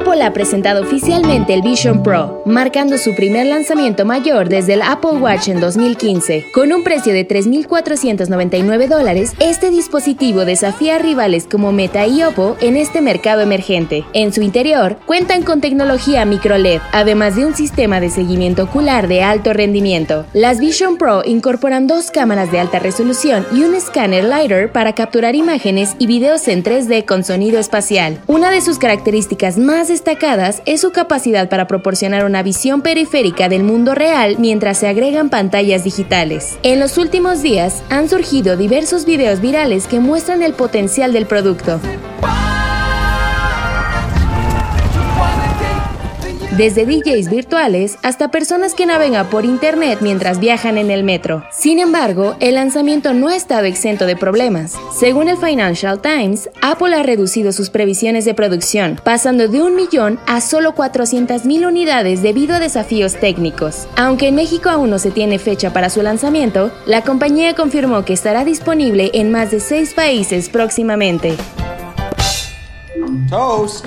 Apple ha presentado oficialmente el Vision Pro, marcando su primer lanzamiento mayor desde el Apple Watch en 2015. Con un precio de 3.499 dólares, este dispositivo desafía a rivales como Meta y Oppo en este mercado emergente. En su interior, cuentan con tecnología microLED, además de un sistema de seguimiento ocular de alto rendimiento. Las Vision Pro incorporan dos cámaras de alta resolución y un escáner LiDAR para capturar imágenes y videos en 3D con sonido espacial. Una de sus características más destacadas es su capacidad para proporcionar una visión periférica del mundo real mientras se agregan pantallas digitales. En los últimos días han surgido diversos videos virales que muestran el potencial del producto. Desde DJs virtuales hasta personas que navegan por internet mientras viajan en el metro. Sin embargo, el lanzamiento no ha estado exento de problemas. Según el Financial Times, Apple ha reducido sus previsiones de producción, pasando de un millón a solo 400.000 unidades debido a desafíos técnicos. Aunque en México aún no se tiene fecha para su lanzamiento, la compañía confirmó que estará disponible en más de seis países próximamente. Toast.